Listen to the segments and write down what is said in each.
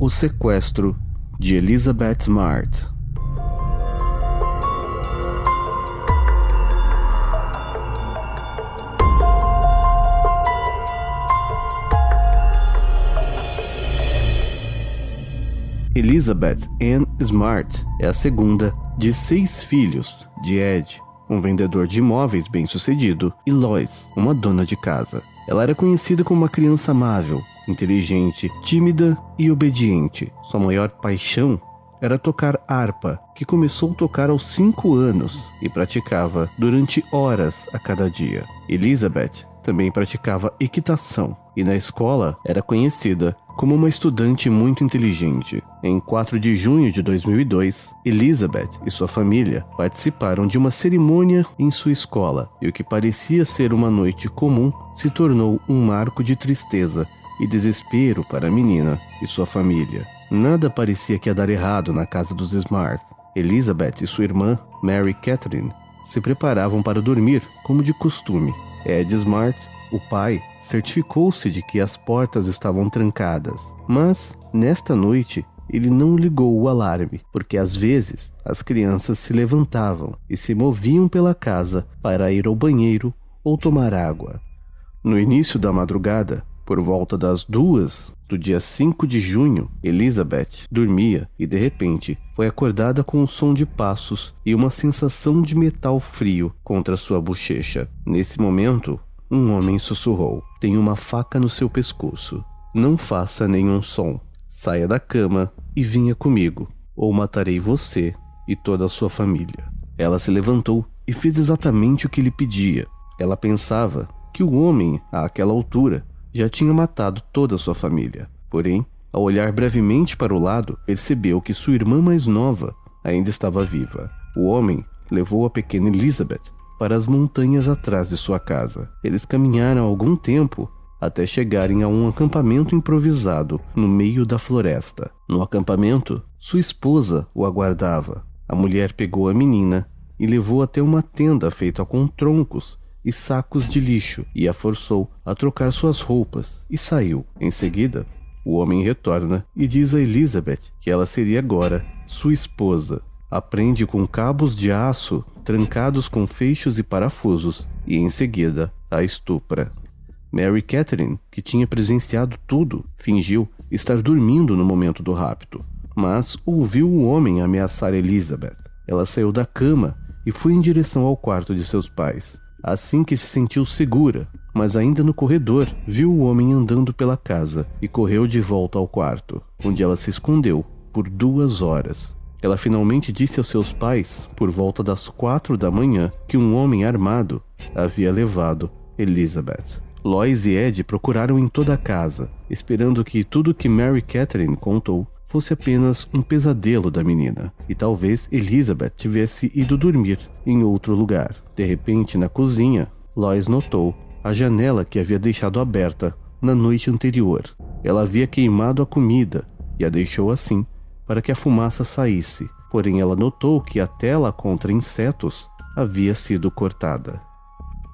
O sequestro de Elizabeth Smart. Elizabeth Ann Smart é a segunda de seis filhos de Ed, um vendedor de imóveis bem-sucedido, e Lois, uma dona de casa. Ela era conhecida como uma criança amável, inteligente, tímida e obediente. Sua maior paixão era tocar harpa, que começou a tocar aos cinco anos e praticava durante horas a cada dia. Elizabeth também praticava equitação e na escola era conhecida como uma estudante muito inteligente. Em 4 de junho de 2002, Elizabeth e sua família participaram de uma cerimônia em sua escola e o que parecia ser uma noite comum se tornou um marco de tristeza e desespero para a menina e sua família. Nada parecia que ia dar errado na casa dos Smart. Elizabeth e sua irmã, Mary Catherine, se preparavam para dormir, como de costume. Ed Smart, o pai, certificou-se de que as portas estavam trancadas. Mas, nesta noite, ele não ligou o alarme, porque às vezes as crianças se levantavam e se moviam pela casa para ir ao banheiro ou tomar água. No início da madrugada, por volta das duas do dia 5 de junho, Elizabeth dormia e de repente foi acordada com um som de passos e uma sensação de metal frio contra sua bochecha. Nesse momento, um homem sussurrou: Tem uma faca no seu pescoço. Não faça nenhum som. Saia da cama e venha comigo, ou matarei você e toda a sua família. Ela se levantou e fez exatamente o que lhe pedia. Ela pensava que o homem, àquela altura, já tinha matado toda a sua família. Porém, ao olhar brevemente para o lado, percebeu que sua irmã mais nova ainda estava viva. O homem levou a pequena Elizabeth para as montanhas atrás de sua casa. Eles caminharam algum tempo até chegarem a um acampamento improvisado no meio da floresta. No acampamento, sua esposa o aguardava. A mulher pegou a menina e levou até uma tenda feita com troncos e sacos de lixo e a forçou a trocar suas roupas e saiu. Em seguida, o homem retorna e diz a Elizabeth que ela seria agora sua esposa. Aprende com cabos de aço trancados com fechos e parafusos e em seguida a estupra. Mary Catherine, que tinha presenciado tudo, fingiu estar dormindo no momento do rapto, mas ouviu o homem ameaçar Elizabeth. Ela saiu da cama e foi em direção ao quarto de seus pais. Assim que se sentiu segura, mas ainda no corredor, viu o homem andando pela casa e correu de volta ao quarto, onde ela se escondeu por duas horas. Ela finalmente disse aos seus pais, por volta das quatro da manhã, que um homem armado havia levado Elizabeth. Lois e Ed procuraram em toda a casa, esperando que tudo que Mary Catherine contou fosse apenas um pesadelo da menina, e talvez Elizabeth tivesse ido dormir em outro lugar. De repente, na cozinha, Lois notou a janela que havia deixado aberta na noite anterior. Ela havia queimado a comida e a deixou assim para que a fumaça saísse. Porém, ela notou que a tela contra insetos havia sido cortada.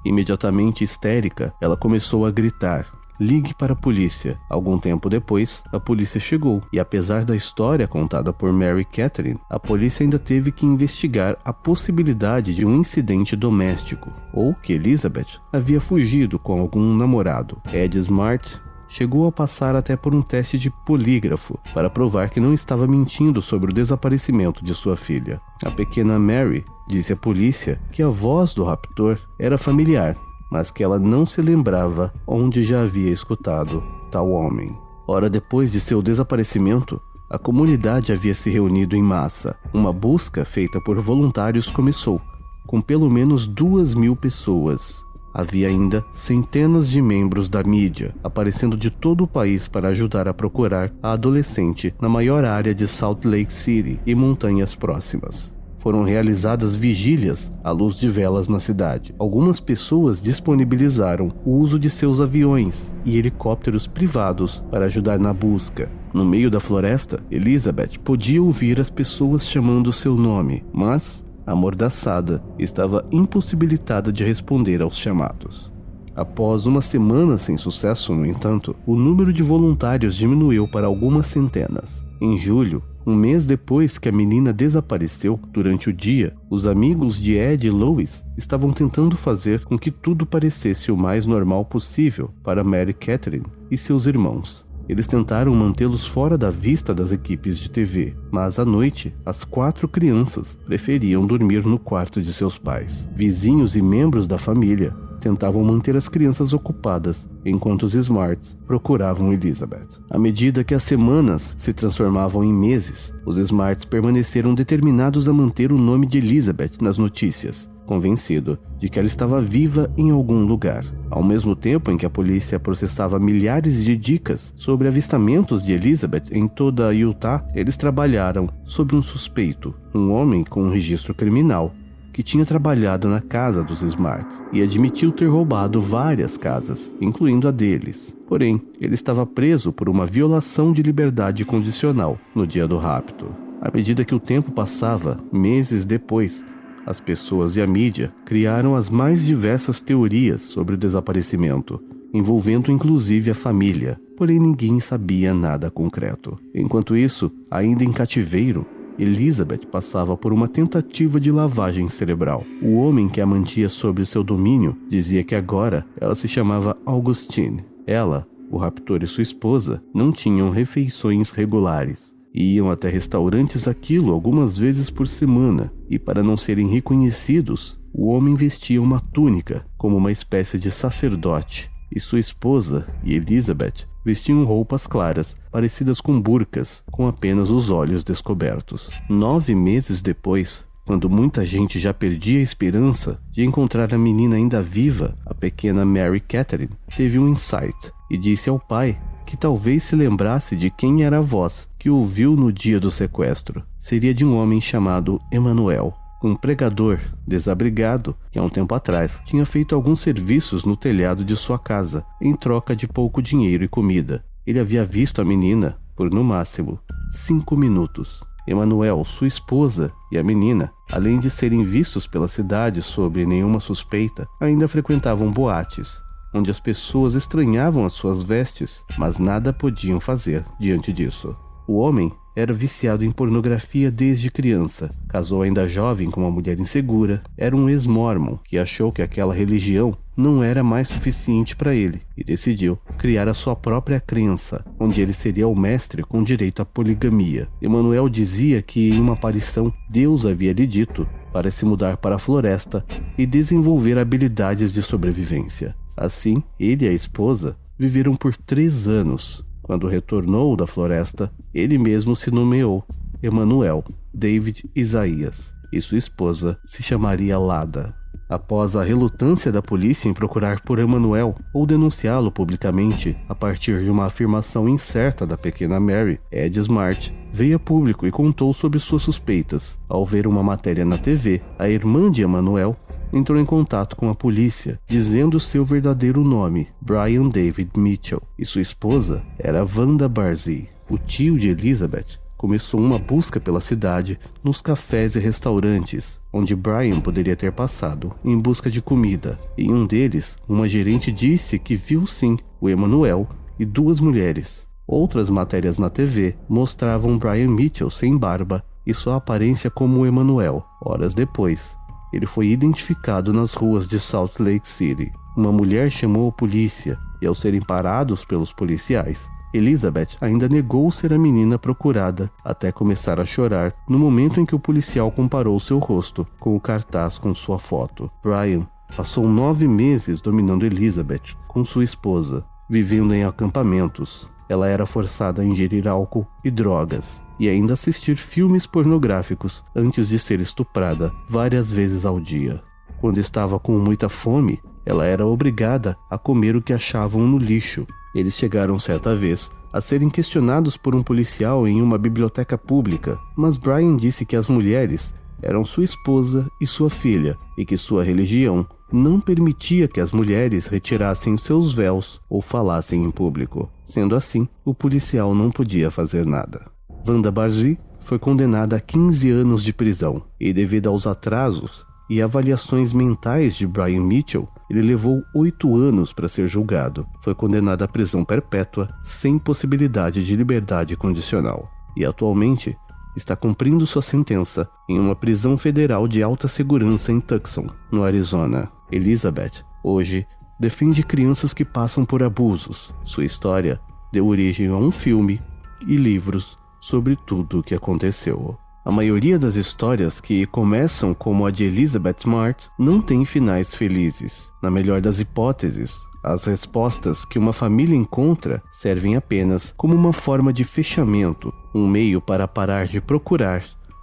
Imediatamente histérica, ela começou a gritar, ligue para a polícia. Algum tempo depois, a polícia chegou e, apesar da história contada por Mary Catherine, a polícia ainda teve que investigar a possibilidade de um incidente doméstico ou que Elizabeth havia fugido com algum namorado. Ed Smart chegou a passar até por um teste de polígrafo para provar que não estava mentindo sobre o desaparecimento de sua filha. A pequena Mary disse à polícia que a voz do raptor era familiar mas que ela não se lembrava onde já havia escutado tal homem. Hora depois de seu desaparecimento, a comunidade havia se reunido em massa. Uma busca feita por voluntários começou, com pelo menos duas mil pessoas. Havia ainda centenas de membros da mídia aparecendo de todo o país para ajudar a procurar a adolescente na maior área de Salt Lake City e montanhas próximas foram realizadas vigílias à luz de velas na cidade. Algumas pessoas disponibilizaram o uso de seus aviões e helicópteros privados para ajudar na busca. No meio da floresta, Elizabeth podia ouvir as pessoas chamando seu nome, mas, amordaçada, estava impossibilitada de responder aos chamados. Após uma semana sem sucesso, no entanto, o número de voluntários diminuiu para algumas centenas. Em julho, um mês depois que a menina desapareceu, durante o dia, os amigos de Ed e Lois estavam tentando fazer com que tudo parecesse o mais normal possível para Mary Catherine e seus irmãos. Eles tentaram mantê-los fora da vista das equipes de TV, mas à noite, as quatro crianças preferiam dormir no quarto de seus pais. Vizinhos e membros da família tentavam manter as crianças ocupadas, enquanto os Smarts procuravam Elizabeth. À medida que as semanas se transformavam em meses, os Smarts permaneceram determinados a manter o nome de Elizabeth nas notícias, convencido de que ela estava viva em algum lugar. Ao mesmo tempo em que a polícia processava milhares de dicas sobre avistamentos de Elizabeth em toda Utah, eles trabalharam sobre um suspeito, um homem com um registro criminal que tinha trabalhado na casa dos Smarts e admitiu ter roubado várias casas, incluindo a deles. Porém, ele estava preso por uma violação de liberdade condicional no dia do rapto. À medida que o tempo passava, meses depois, as pessoas e a mídia criaram as mais diversas teorias sobre o desaparecimento, envolvendo inclusive a família, porém ninguém sabia nada concreto. Enquanto isso, ainda em cativeiro, Elizabeth passava por uma tentativa de lavagem cerebral. O homem que a mantinha sob seu domínio dizia que agora ela se chamava Augustine. Ela, o raptor e sua esposa não tinham refeições regulares. Iam até restaurantes aquilo algumas vezes por semana, e para não serem reconhecidos, o homem vestia uma túnica como uma espécie de sacerdote, e sua esposa e Elizabeth vestiam roupas claras, parecidas com burcas, com apenas os olhos descobertos. Nove meses depois, quando muita gente já perdia a esperança de encontrar a menina ainda viva, a pequena Mary Catherine teve um insight e disse ao pai que talvez se lembrasse de quem era a voz que ouviu no dia do sequestro. Seria de um homem chamado Emanuel, um pregador desabrigado que há um tempo atrás tinha feito alguns serviços no telhado de sua casa em troca de pouco dinheiro e comida. Ele havia visto a menina por no máximo cinco minutos. Emanuel, sua esposa e a menina, além de serem vistos pela cidade sob nenhuma suspeita, ainda frequentavam boates, onde as pessoas estranhavam as suas vestes, mas nada podiam fazer diante disso. O homem era viciado em pornografia desde criança. Casou ainda jovem com uma mulher insegura. Era um ex-mormon que achou que aquela religião não era mais suficiente para ele e decidiu criar a sua própria crença, onde ele seria o mestre com direito à poligamia. Emanuel dizia que em uma aparição Deus havia lhe dito para se mudar para a floresta e desenvolver habilidades de sobrevivência. Assim, ele e a esposa viveram por três anos quando retornou da floresta, ele mesmo se nomeou Emanuel David Isaías e sua esposa se chamaria Lada. Após a relutância da polícia em procurar por Emanuel ou denunciá-lo publicamente a partir de uma afirmação incerta da pequena Mary, Ed Smart veio a público e contou sobre suas suspeitas. Ao ver uma matéria na TV, a irmã de Emanuel entrou em contato com a polícia, dizendo seu verdadeiro nome, Brian David Mitchell, e sua esposa era Wanda Barzee. O tio de Elizabeth começou uma busca pela cidade nos cafés e restaurantes onde Brian poderia ter passado em busca de comida. Em um deles, uma gerente disse que viu sim o Emanuel e duas mulheres. Outras matérias na TV mostravam Brian Mitchell sem barba e sua aparência como Emanuel. Horas depois, ele foi identificado nas ruas de Salt Lake City. Uma mulher chamou a polícia e, ao serem parados pelos policiais, Elizabeth ainda negou ser a menina procurada, até começar a chorar no momento em que o policial comparou seu rosto com o cartaz com sua foto. Brian passou nove meses dominando Elizabeth com sua esposa, vivendo em acampamentos. Ela era forçada a ingerir álcool e drogas e ainda assistir filmes pornográficos antes de ser estuprada várias vezes ao dia. Quando estava com muita fome, ela era obrigada a comer o que achavam no lixo eles chegaram certa vez a serem questionados por um policial em uma biblioteca pública, mas Brian disse que as mulheres eram sua esposa e sua filha e que sua religião não permitia que as mulheres retirassem seus véus ou falassem em público. Sendo assim, o policial não podia fazer nada. Wanda Bargi foi condenada a 15 anos de prisão e, devido aos atrasos e avaliações mentais de Brian Mitchell, ele levou oito anos para ser julgado. Foi condenado à prisão perpétua sem possibilidade de liberdade condicional. E atualmente está cumprindo sua sentença em uma prisão federal de alta segurança em Tucson, no Arizona. Elizabeth, hoje, defende crianças que passam por abusos. Sua história deu origem a um filme e livros sobre tudo o que aconteceu. A maioria das histórias que começam como a de Elizabeth Smart não tem finais felizes. Na melhor das hipóteses, as respostas que uma família encontra servem apenas como uma forma de fechamento, um meio para parar de procurar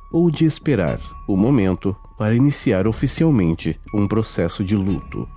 ou de esperar o momento para iniciar oficialmente um processo de luto.